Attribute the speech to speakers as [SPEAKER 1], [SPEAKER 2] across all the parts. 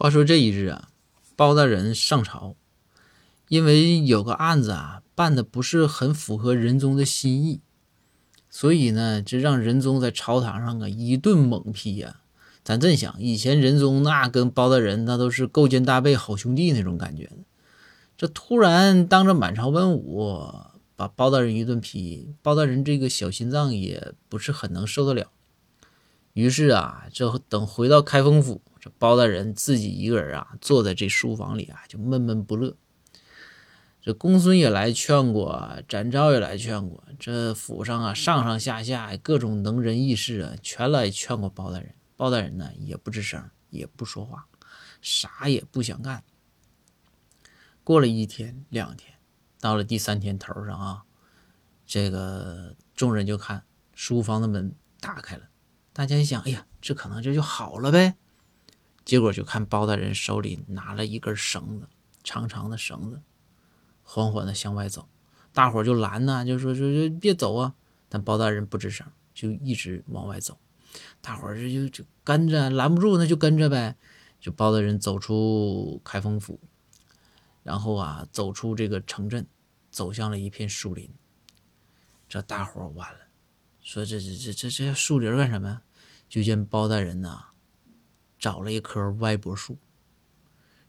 [SPEAKER 1] 话说这一日啊，包大人上朝，因为有个案子啊办的不是很符合仁宗的心意，所以呢，这让仁宗在朝堂上啊一顿猛批呀。咱真想，以前仁宗那跟包大人那都是勾肩搭背好兄弟那种感觉这突然当着满朝文武把包大人一顿批，包大人这个小心脏也不是很能受得了。于是啊，这等回到开封府。包大人自己一个人啊，坐在这书房里啊，就闷闷不乐。这公孙也来劝过，展昭也来劝过，这府上啊，上上下下各种能人异士啊，全来劝过包大人。包大人呢，也不吱声，也不说话，啥也不想干。过了一天两天，到了第三天头上啊，这个众人就看书房的门打开了，大家一想，哎呀，这可能这就好了呗。结果就看包大人手里拿了一根绳子，长长的绳子，缓缓的向外走。大伙就拦呐，就说说说别走啊！但包大人不吱声，就一直往外走。大伙儿这就就跟着，拦不住那就跟着呗。就包大人走出开封府，然后啊走出这个城镇，走向了一片树林。这大伙儿完了，说这这这这这树林干什么呀？就见包大人呐。找了一棵歪脖树，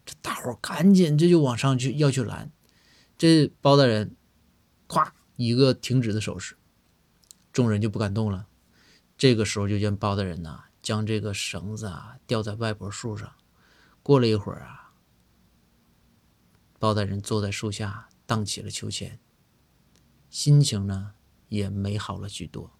[SPEAKER 1] 这大伙赶紧这就往上去要去拦，这包大人，咵一个停止的手势，众人就不敢动了。这个时候就见包大人呐，将这个绳子啊吊在歪脖树上。过了一会儿啊，包大人坐在树下荡起了秋千，心情呢也美好了许多。